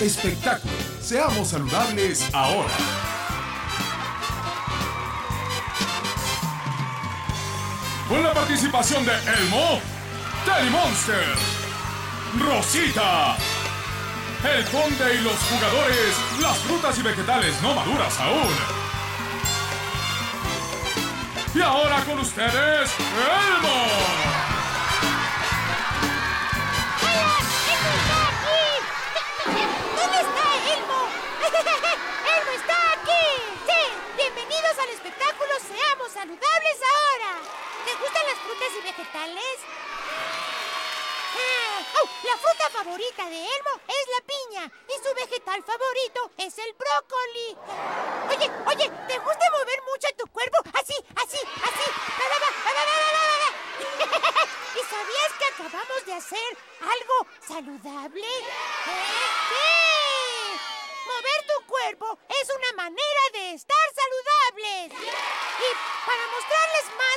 espectáculo. Seamos saludables ahora. Con la participación de Elmo, Teddy Monster, Rosita, El Conde y los jugadores, las frutas y vegetales no maduras aún. Y ahora con ustedes, Elmo. ¡Elmo está aquí! ¡Sí! Bienvenidos al espectáculo Seamos Saludables ahora. ¿Te gustan las frutas y vegetales? Ah, oh, la fruta favorita de Elmo es la piña y su vegetal favorito es el brócoli. Oye, oye, ¿te gusta mover mucho tu cuerpo? Así, así, así. ¿Y sabías que acabamos de hacer algo saludable? ¿Eh? es una manera de estar saludables. Y para mostrarles más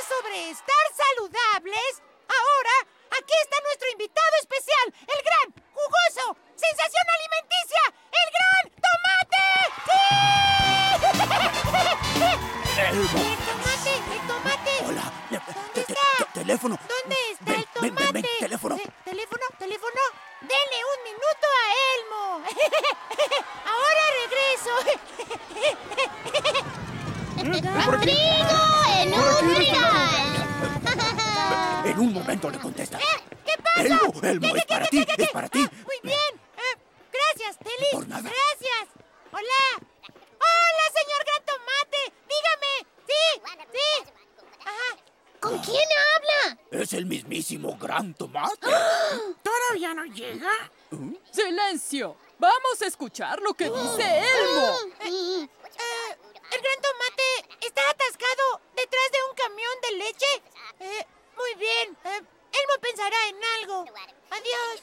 Vamos a escuchar lo que dice Elmo. Eh, eh, el gran tomate está atascado detrás de un camión de leche. Eh, muy bien. Eh, Elmo pensará en algo. Adiós.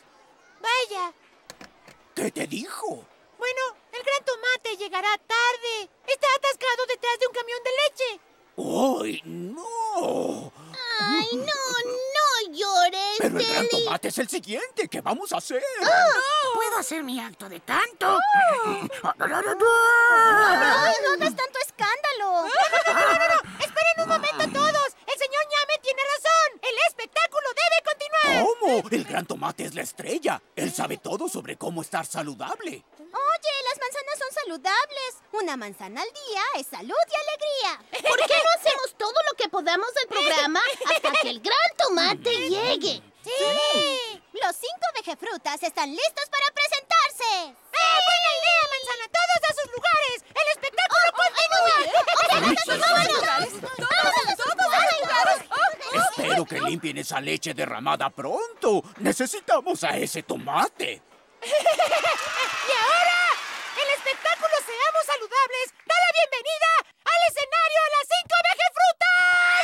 Vaya. ¿Qué te dijo? Bueno, el gran tomate llegará tarde. Está atascado detrás de un camión de leche. ¡Ay, no! ¡Ay, no, llores, Pero el gran es el siguiente. ¿Qué vamos a hacer? Oh. ¡Puedo hacer mi acto de tanto! Oh. ¡Ay, no hagas tanto escándalo! ¡Esperen un momento, ¿Cómo? El gran tomate es la estrella. Él sabe todo sobre cómo estar saludable. Oye, las manzanas son saludables. Una manzana al día es salud y alegría. ¿Por qué no hacemos todo lo que podamos del programa hasta que el gran tomate llegue? Sí. Los cinco vegefrutas están listos para presentarse. ¡Sí! Buena idea, manzana! que limpien esa leche derramada pronto. Necesitamos a ese tomate. y ahora, el espectáculo Seamos Saludables da la bienvenida al escenario a las cinco vejefrutas.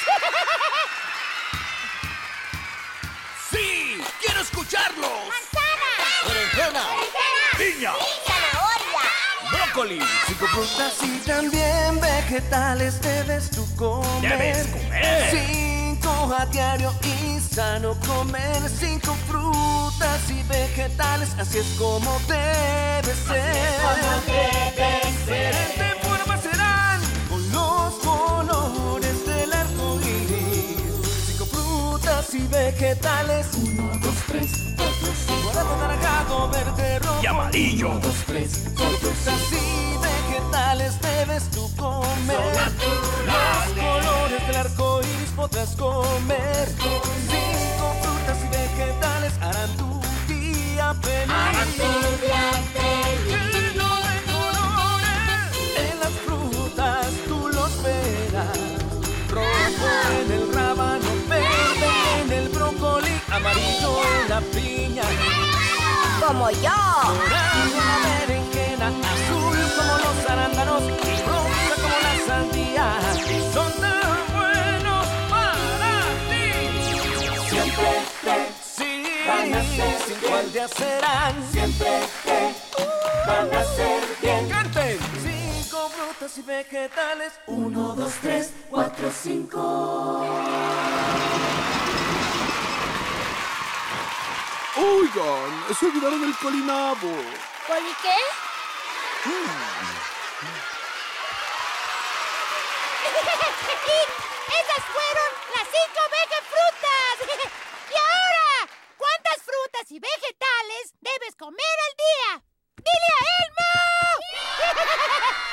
¡Sí! ¡Quiero escucharlos! ¡Manzana! ¡Berenjena! ¡Piña! ¡Brócoli! Cinco frutas y también vegetales debes tú comer. ¡Debes comer! ¡Sí! a diario y sano comer cinco frutas y vegetales, así es como debe ser. Así es. Diferentes este formas serán con los colores del arco iris. Cinco frutas y vegetales. Uno, dos, tres, cuatro, cinco. Morado, naranjado, verde, rojo. Y amarillo. Dos, tres, comer. Cinco frutas y vegetales harán tu día feliz. Harán tu día feliz. Lleno de colores. En las frutas tú los verás. Rojo en el rábano, verde en el brócoli, amarillo en la piña. Como yo. serán siempre te van a ser bien. ¡Canten! Cinco frutas y vegetales. Uno, dos, tres, cuatro, cinco. Oigan, se olvidaron el colinabo. ¿Coli qué? Mm. esas fueron las cinco vegefrutas. y ahora, ¿cuántas frutas y vegetales? Debes comer al día? ¡Dile a Elmo!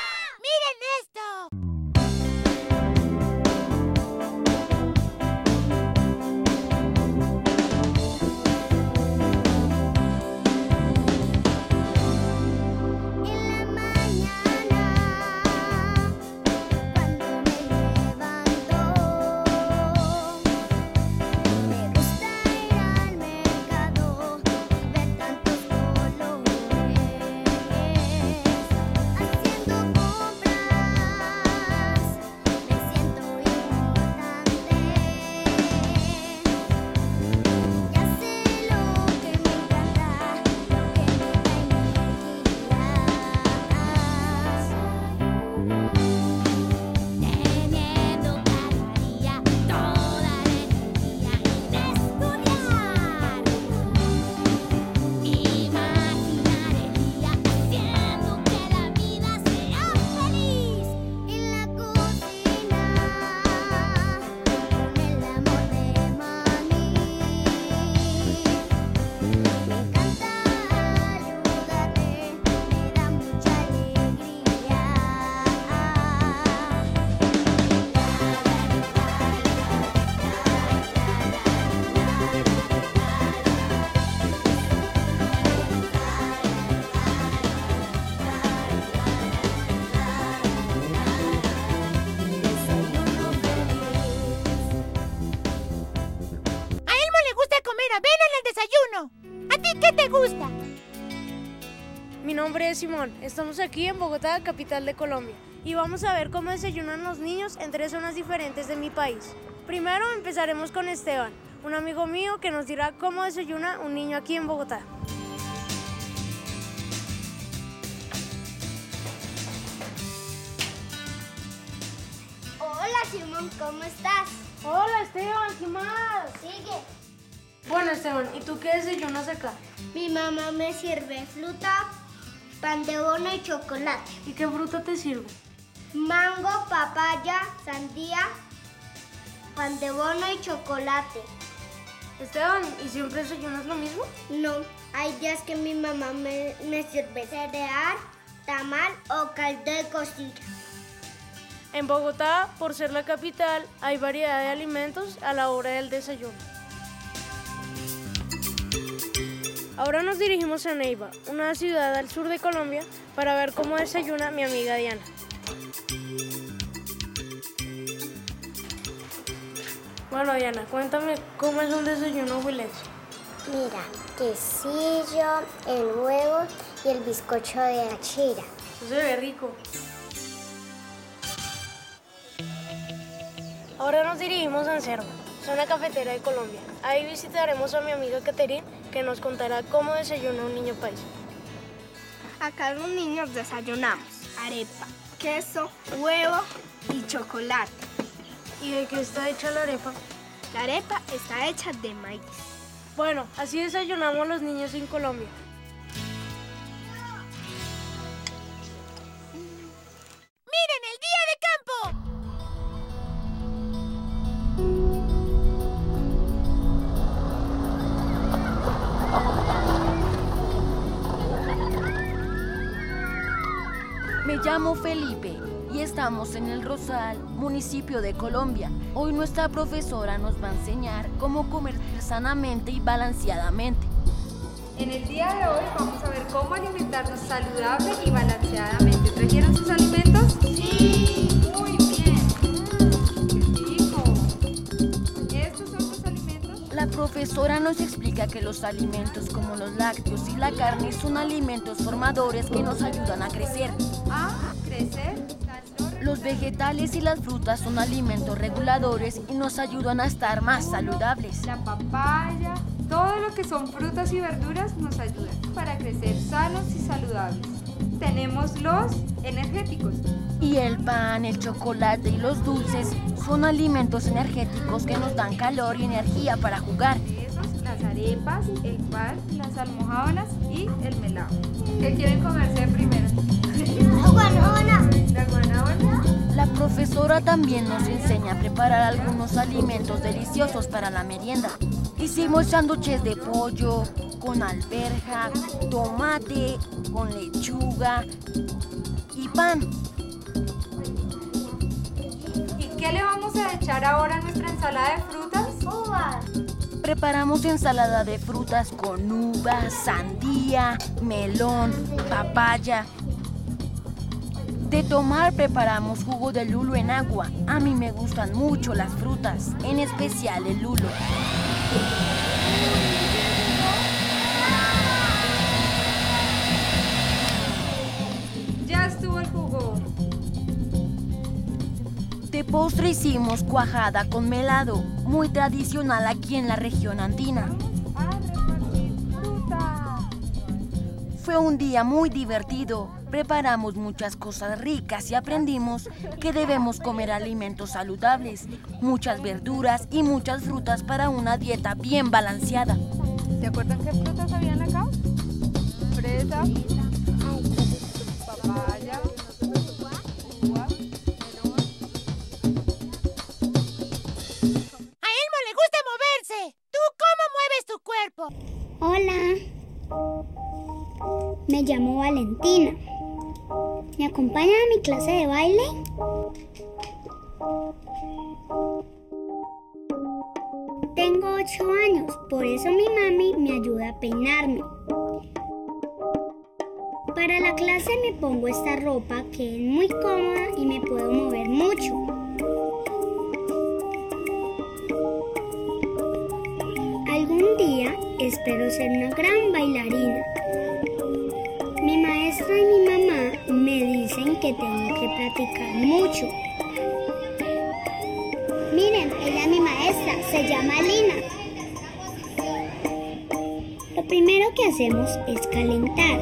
Simón. Estamos aquí en Bogotá, capital de Colombia. Y vamos a ver cómo desayunan los niños en tres zonas diferentes de mi país. Primero empezaremos con Esteban, un amigo mío que nos dirá cómo desayuna un niño aquí en Bogotá. Hola Simón, ¿cómo estás? Hola Esteban, ¿qué más? Sigue. Bueno Esteban, ¿y tú qué desayunas acá? Mi mamá me sirve fruta, pan de bono y chocolate. ¿Y qué fruta te sirve? Mango, papaya, sandía, pan de bono y chocolate. Esteban, ¿y siempre desayunas lo mismo? No, hay días que mi mamá me, me sirve cereal, tamal o caldo de costilla. En Bogotá, por ser la capital, hay variedad de alimentos a la hora del desayuno. Ahora nos dirigimos a Neiva, una ciudad al sur de Colombia, para ver cómo desayuna mi amiga Diana. Bueno, Diana, cuéntame cómo es un desayuno huilense. Mira, quesillo, el huevo y el bizcocho de achira. Eso se ve rico. Ahora nos dirigimos a Anserma, zona cafetera de Colombia. Ahí visitaremos a mi amiga Caterine, que nos contará cómo desayuna un niño país. Acá los niños desayunamos arepa, queso, huevo y chocolate. ¿Y de qué está hecha la arepa? La arepa está hecha de maíz. Bueno, así desayunamos los niños en Colombia. Estamos en el Rosal, municipio de Colombia. Hoy nuestra profesora nos va a enseñar cómo comer sanamente y balanceadamente. En el día de hoy vamos a ver cómo alimentarnos saludable y balanceadamente. ¿Trajeron sus alimentos? Sí. Muy bien. Mm, qué rico. Estos son los alimentos. La profesora nos explica que los alimentos como los lácteos y la carne son alimentos formadores que nos ayudan a crecer. A crecer. Los vegetales y las frutas son alimentos reguladores y nos ayudan a estar más saludables. La papaya, todo lo que son frutas y verduras nos ayudan para crecer sanos y saludables. Tenemos los energéticos. Y el pan, el chocolate y los dulces son alimentos energéticos que nos dan calor y energía para jugar. Las arepas arepas, el pan, las almojábanas y el melado. ¿Qué quieren comerse primero? La profesora también nos enseña a preparar algunos alimentos deliciosos para la merienda. Hicimos sándwiches de pollo, con alberja, tomate, con lechuga y pan. ¿Y qué le vamos a echar ahora a nuestra ensalada de frutas? Uvas. Preparamos ensalada de frutas con uvas, sandía, melón, papaya. De tomar preparamos jugo de lulo en agua. A mí me gustan mucho las frutas, en especial el lulo. Ya estuvo el jugo. De postre hicimos cuajada con melado, muy tradicional aquí en la región andina. Fue un día muy divertido. Preparamos muchas cosas ricas y aprendimos que debemos comer alimentos saludables, muchas verduras y muchas frutas para una dieta bien balanceada. ¿Se acuerdan qué frutas habían acá? Fresa, clase de baile? Tengo ocho años, por eso mi mami me ayuda a peinarme. Para la clase me pongo esta ropa que es muy cómoda y me puedo mover mucho. Algún día espero ser una gran mucho. Miren, ella es mi maestra, se llama Lina. Lo primero que hacemos es calentar.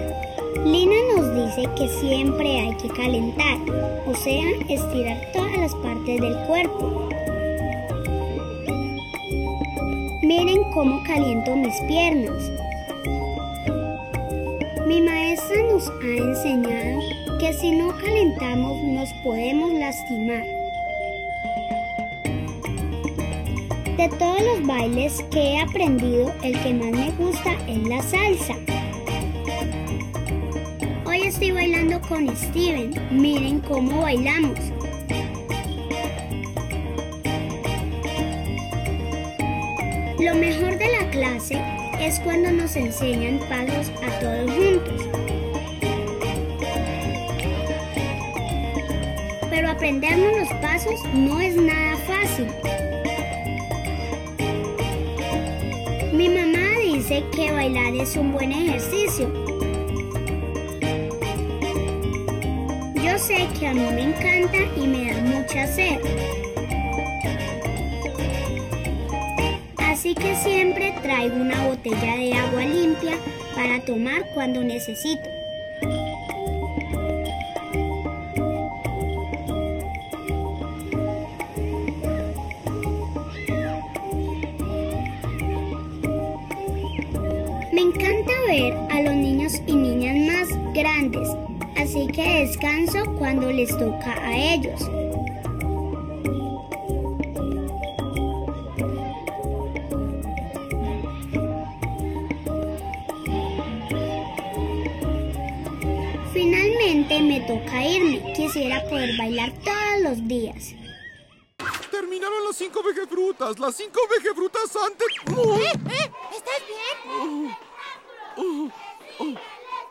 Lina nos dice que siempre hay que calentar, o sea, estirar todas las partes del cuerpo. Miren cómo caliento mis piernas. Mi maestra nos ha enseñado que si no calentamos nos podemos lastimar. De todos los bailes que he aprendido, el que más me gusta es la salsa. Hoy estoy bailando con Steven. Miren cómo bailamos. Lo mejor de la clase es cuando nos enseñan pasos a todos juntos. Aprendernos los pasos no es nada fácil. Mi mamá dice que bailar es un buen ejercicio. Yo sé que a mí me encanta y me da mucha sed. Así que siempre traigo una botella de agua limpia para tomar cuando necesito. Descanso cuando les toca a ellos. Finalmente me toca irme. Quisiera poder bailar todos los días. Terminaron las cinco vegefrutas. Las cinco vegefrutas antes. ¡Oh! ¿Eh? ¿Eh? ¿Estás bien? Oh, oh.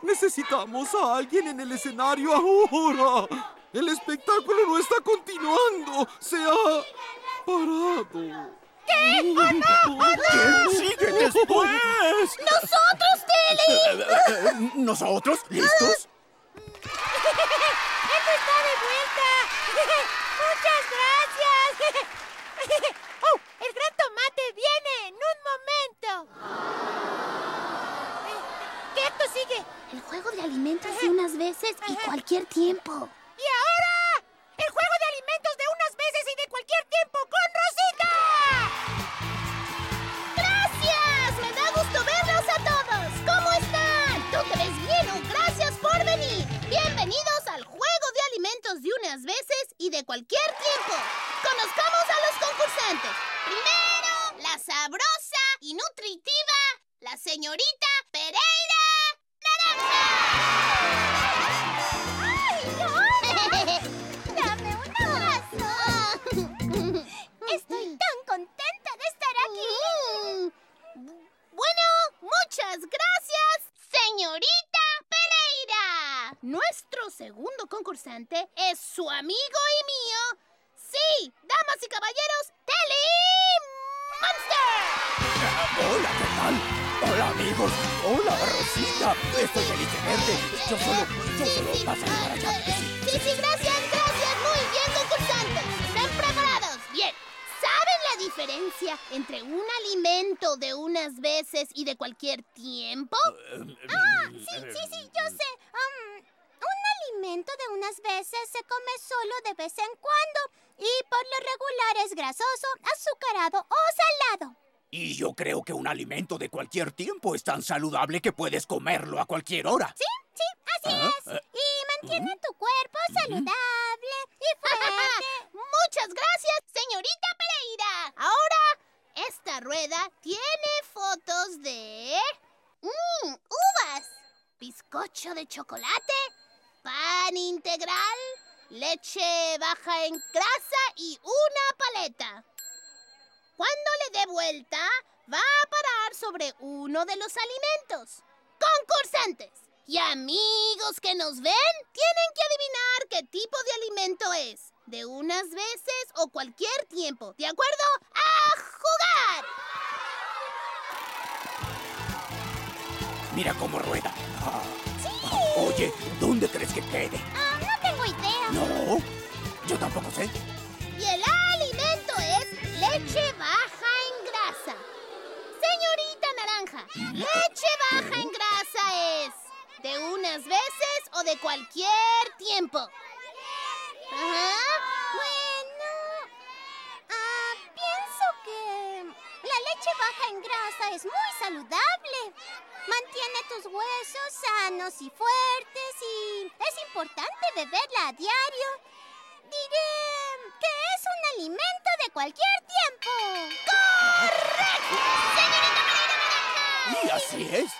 Necesitamos a alguien en el escenario ahora. El espectáculo no está continuando. Se ha parado. ¿Qué? ¡Oh, no! ¡Oh, no! ¿Quién sigue después? ¡Nosotros, Telly! Eh, eh, eh, ¿Nosotros? ¿Listos? Concursante es su amigo y mío. Sí, damas y caballeros, Telly Monster. Hola, ¿qué tal? Hola, amigos. Hola, Rosita. Estoy feliz de verte. Yo solo, yo solo pasaré para allá. Sí. Sí, sí, gracias, gracias. Muy bien, concursantes. ¿Están preparados? Bien. ¿Saben la diferencia entre un alimento de unas veces y de cualquier tiempo? Ah, sí, sí, sí, yo sé. Um, alimento de unas veces se come solo de vez en cuando y por lo regular es grasoso, azucarado o salado. Y yo creo que un alimento de cualquier tiempo es tan saludable que puedes comerlo a cualquier hora. Sí, sí, así Ah, es. eh. Y mantiene tu cuerpo saludable y fuerte. Muchas gracias, señorita Pereira. Ahora, esta rueda tiene fotos de... Mmm, uvas, bizcocho de chocolate, integral, leche baja en grasa y una paleta. Cuando le dé vuelta, va a parar sobre uno de los alimentos. Concursantes y amigos que nos ven, tienen que adivinar qué tipo de alimento es. De unas veces o cualquier tiempo. ¿De acuerdo? ¡A jugar! Mira cómo rueda. Oye, ¿dónde crees que quede? Ah, no tengo idea. No, yo tampoco sé. Y el alimento es leche baja en grasa. Señorita Naranja, leche baja en grasa es de unas veces o de cualquier tiempo. Ajá. Bueno, ah, pienso que la leche baja en grasa es muy saludable. Mantiene tus huesos sanos y fuertes y es importante beberla a diario. Diré que es un alimento de cualquier tiempo. ¡Correcto! ¡Señorita Naranja! Y así es.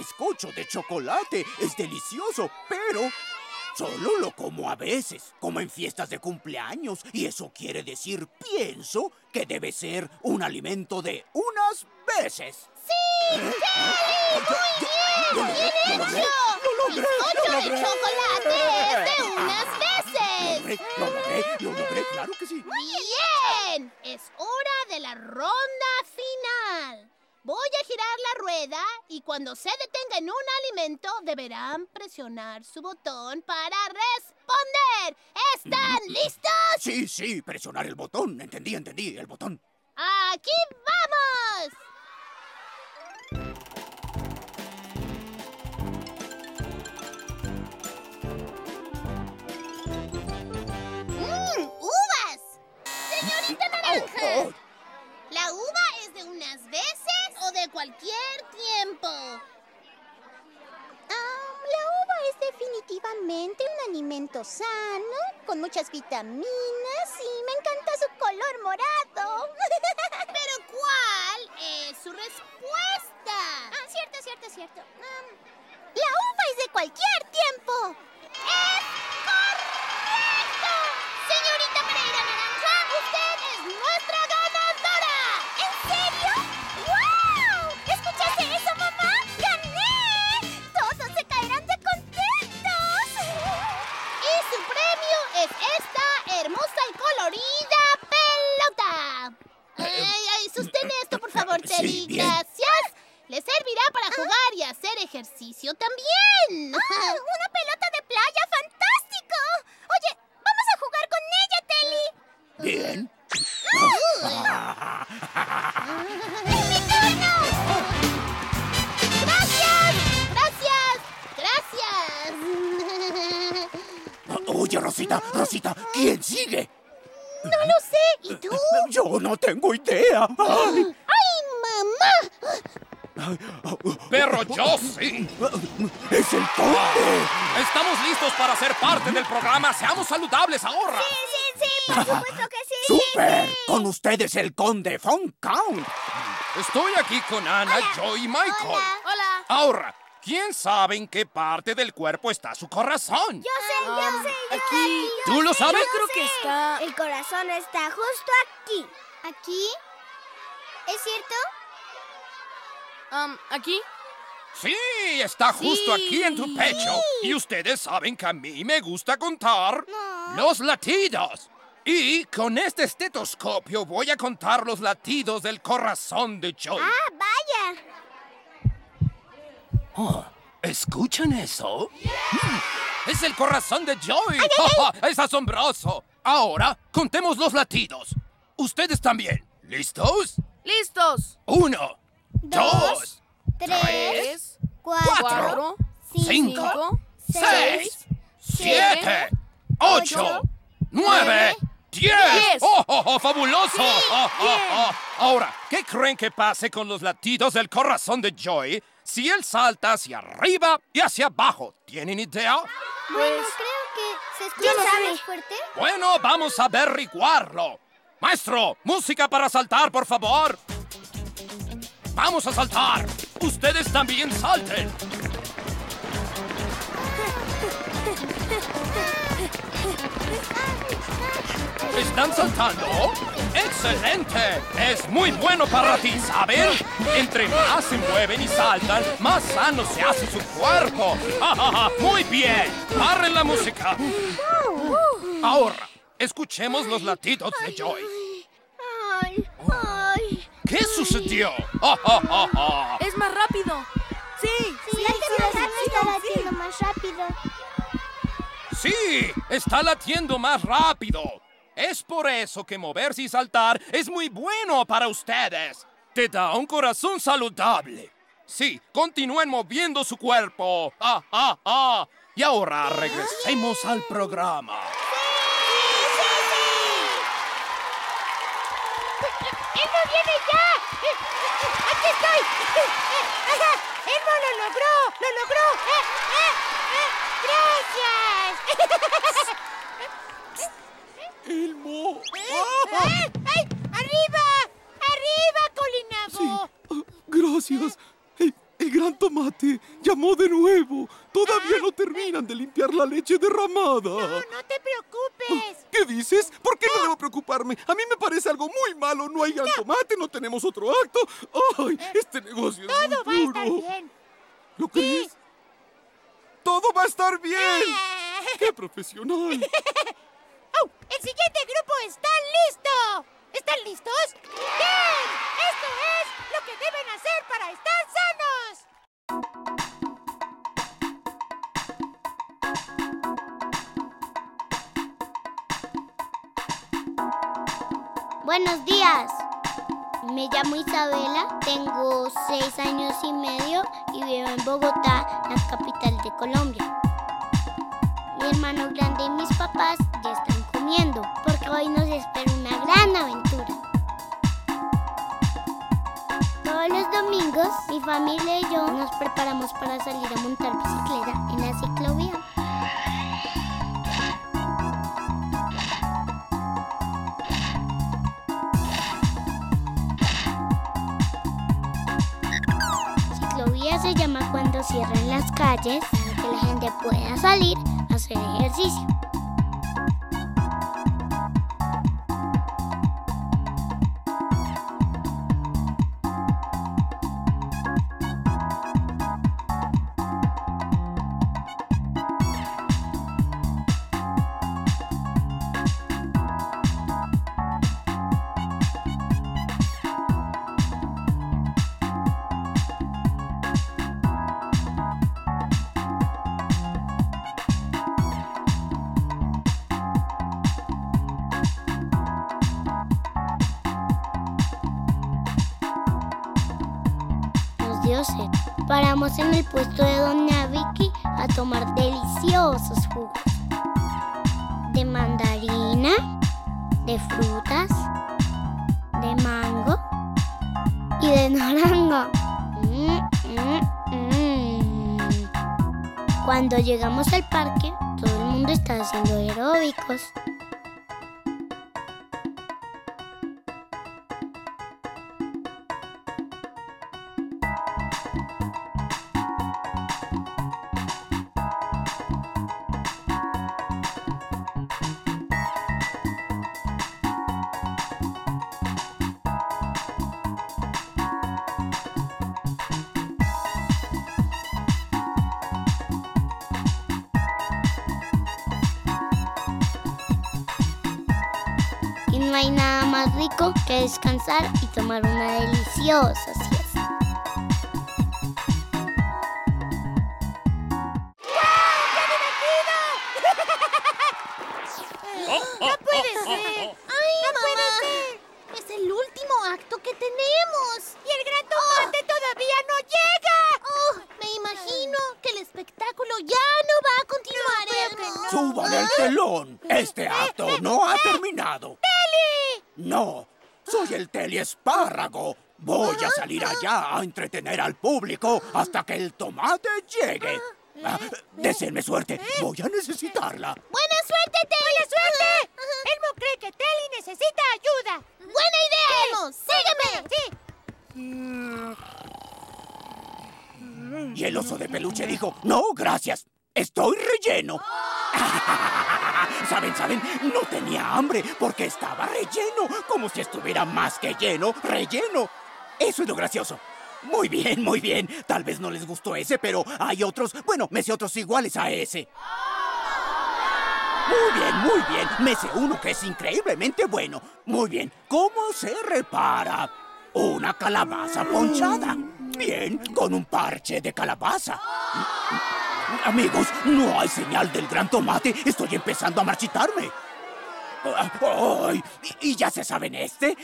Bizcocho de chocolate. Es delicioso, pero solo lo como a veces, como en fiestas de cumpleaños. Y eso quiere decir, pienso, que debe ser un alimento de unas veces. ¡Sí, Telly! ¡Muy bien! ¡Bien lo logré, hecho! lo logré, lo de logré. chocolate es de unas veces. Lo logré, lo logré, claro que sí. ¡Bien! Es hora de la ronda. Voy a girar la rueda y cuando se detenga en un alimento deberán presionar su botón para responder. ¿Están listos? Sí, sí, presionar el botón. Entendí, entendí, el botón. ¡Aquí vamos! ¡Mmm! ¡Uvas! Señorita Naranja, ¿la uva cualquier tiempo? Ah, la uva es definitivamente un alimento sano, con muchas vitaminas y me encanta su color morado. ¿Pero cuál es su respuesta? Ah, cierto, cierto, cierto. Um, la uva es de cualquier tiempo. ¡Es el conde! Estamos listos para ser parte del programa. Seamos saludables ahora. Sí, sí, sí. Por supuesto que sí. ¡Súper! Con ustedes el conde Von Count. Estoy aquí con Ana, Joy y Michael. Hola. Ahora, ¿quién sabe en qué parte del cuerpo está su corazón? Yo sé, yo sé, yo aquí. yo ¿Tú lo sabes? yo Creo que está- El corazón está justo aquí. ¿Aquí? ¿Es cierto? Um, ¿Aquí? Sí, está justo aquí en tu pecho. Y ustedes saben que a mí me gusta contar ah. los latidos. Y con este estetoscopio voy a contar los latidos del corazón de Joy. ¡Ah, vaya! Oh, ¿Escuchan eso? ¡Es el corazón de Joy! ¡Es asombroso! Ahora, contemos los latidos. Ustedes también. ¿Listos? ¡Listos! Uno, dos, dos 3, 4, 5, 6, 7, 8, 9, 10. ¡Oh, oh, oh fabuloso! Oh, oh, oh. Ahora, ¿qué creen que pase con los latidos del corazón de Joy si él salta hacia arriba y hacia abajo? ¿Tienen idea? Ah, bueno, creo que se escucha más fuerte. Bueno, vamos a averiguarlo. Maestro, música para saltar, por favor. Vamos a saltar. Ustedes también salten. ¿Están saltando? ¡Excelente! Es muy bueno para ti, ¿saben? Entre más se mueven y saltan, más sano se hace su cuerpo. ¡Ja, ja, ja! muy bien! ¡Paren la música! Ahora, escuchemos los latidos de Joy. Ay, ay. ¿Qué sucedió? ¡Ja, ja, ja, ja! Latiendo más rápido. ¡Sí! ¡Está latiendo más rápido! Es por eso que moverse y saltar es muy bueno para ustedes. Te da un corazón saludable. Sí, continúen moviendo su cuerpo. ¡Ah, ah, ah! Y ahora regresemos al programa. ¡Elmo viene ya! ¡Aquí estoy! ¡Elmo lo logró! ¡Lo logró! ¡Eh, eh, eh! ¡Gracias! ¡Elmo! ¡Ay! ¡Ay! ¡Arriba! ¡Arriba, Colinago! Gracias. El, el gran tomate llamó de nuevo. Todavía no terminan de limpiar la leche derramada. No te preocupes. ¿Qué dices? ¿Por qué no debo preocuparme? A mí me parece algo muy malo. No hay gran tomate, no tenemos otro acto. ¡Ay! Este negocio es Todo va a muy estar bien. ¿Lo crees? ¡Todo va a estar bien! ¡Qué profesional! ¡Oh! ¡El siguiente grupo está listo! ¿Están listos? ¡Bien! Esto es lo que deben hacer para estar sanos. Buenos días. Me llamo Isabela, tengo seis años y medio y vivo en Bogotá, la capital de Colombia. Mi hermano grande y mis papás ya están comiendo porque hoy nos espera una gran aventura. Todos los domingos mi familia y yo nos preparamos para salir a montar bicicleta en la cierran las calles para que la gente pueda salir a hacer ejercicio. En el puesto de Doña Vicky a tomar deliciosos jugos. De mandarina, de frutas, de mango y de naranja. Mm, mm, mm. Cuando llegamos al parque, todo el mundo estaba haciendo aeróbicos. No hay nada más rico que descansar y tomar una deliciosa No, soy el Teli Espárrago. Voy a salir allá a entretener al público hasta que el tomate llegue. Ah, deseenme suerte, voy a necesitarla. ¡Buena suerte, Teli! ¡Buena suerte! Elmo cree que Teli necesita ayuda. ¡Buena idea, Elmo! ¡Sígueme! Sí. Y el oso de peluche dijo, no, gracias, estoy relleno. ¿Saben, saben? No tenía hambre porque estaba relleno, como si estuviera más que lleno, relleno. Eso es lo gracioso. Muy bien, muy bien. Tal vez no les gustó ese, pero hay otros, bueno, me sé otros iguales a ese. Muy bien, muy bien. Me sé uno que es increíblemente bueno. Muy bien. ¿Cómo se repara una calabaza ponchada? Bien, con un parche de calabaza. Amigos, no hay señal del gran tomate. Estoy empezando a marchitarme. Ay, ¿Y ya se saben este?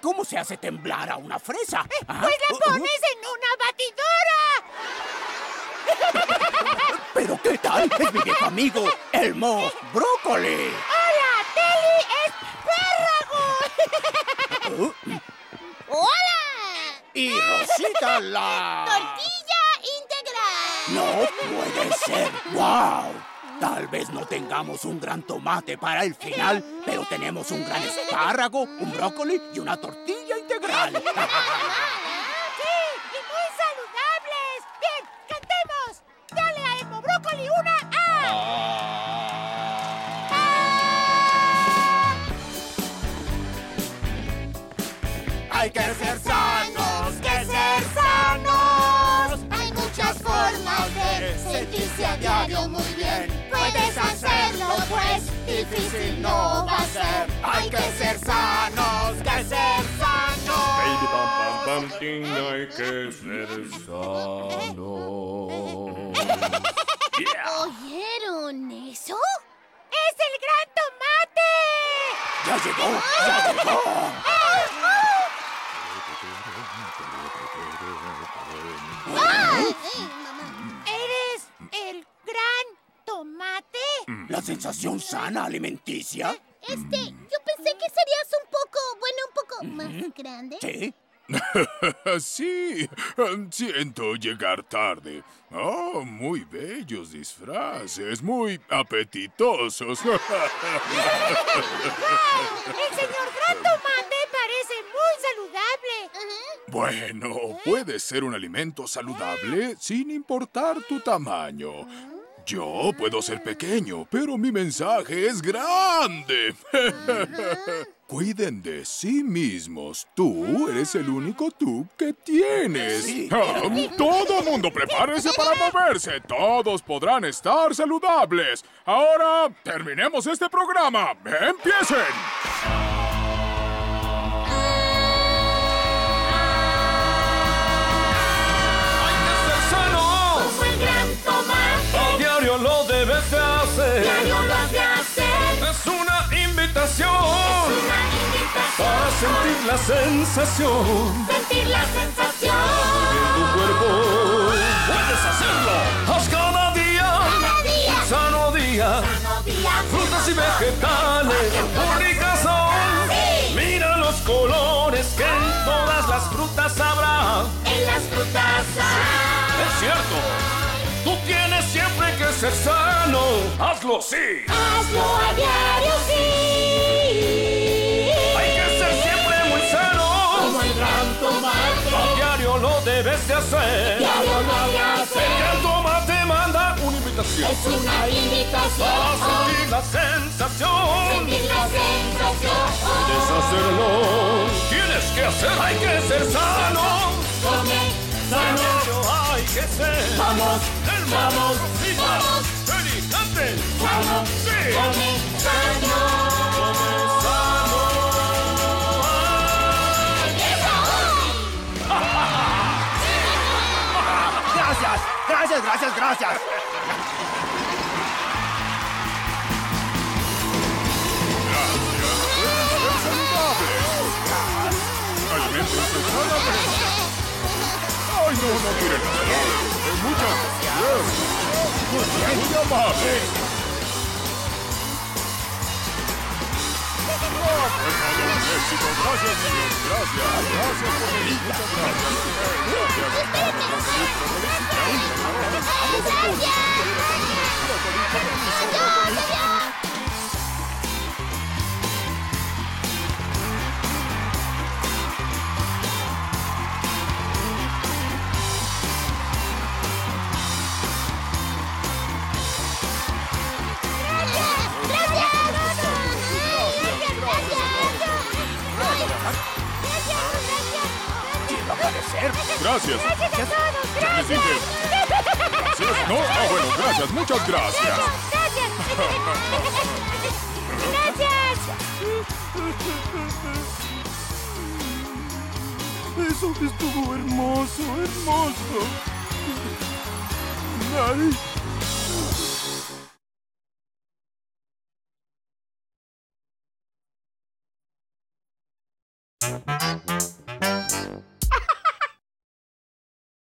¿Cómo se hace temblar a una fresa? ¿Ah? Pues la pones en una batidora. ¿Pero qué tal? Es mi viejo amigo, Elmo Brócoli. ¡Hola, Teli Espárrago! ¡Hola! Y Rosita la... ¡Tortilla! No puede ser. ¡Wow! Tal vez no tengamos un gran tomate para el final, pero tenemos un gran espárrago, un brócoli y una tortilla integral. Hacerlo, pues difícil no va a ser. Hay que ser sanos, que ser sanos. Baby, hay que ser sano. Yeah. ¿Oyeron eso? ¡Es el gran tomate! ¡Ya llegó! ¡Ya llegó! ¡Ay! ¡Ay, mamá! ¿Eres el gran tomate? ¿La sensación sana alimenticia? Este, yo pensé que serías un poco, bueno, un poco más grande. Sí. sí, siento llegar tarde. Oh, muy bellos disfraces, muy apetitosos. ¡Wow! ¡El señor gran tomate parece muy saludable! bueno, puede ser un alimento saludable sin importar tu tamaño. Yo puedo ser pequeño, pero mi mensaje es grande. Cuiden de sí mismos. Tú eres el único tú que tienes. Ah, todo mundo prepárese para moverse. Todos podrán estar saludables. Ahora terminemos este programa. ¡Empiecen! Hacer. de hacer. Es una invitación Una invitación. para sentir la sensación Sentir la sensación. en tu cuerpo. Puedes hacerlo. Haz cada día Cada día. sano día. Sano día. Frutas y vegetales únicas son. Sí. Mira los colores que en todas las frutas habrá. En las frutas hay. Es cierto. Tú tienes siempre que ser sano. Hazlo, sí. Hazlo a diario, sí. Hay que ser siempre muy sano. Como el gran tomate. A diario lo debes de hacer. Diario lo de hacer. El gran tomate manda una invitación. Es una invitación. Para sentir la sensación. Sentir la sensación. Puedes hacerlo. Tienes que hacer. Hay que ser sano. Come Vamos, hay que ser. Vamos, vamos, vamos. Ready. Vamos, sí. Gracias, gracias, gracias, gracias. Gracias las flores. Eh, Muchas gracias. Muy bien, muy amable. Ah, pues nada, un éxito. Gracias. Gracias. Gracias. Muchas gracias. Gracias. Muchas gracias.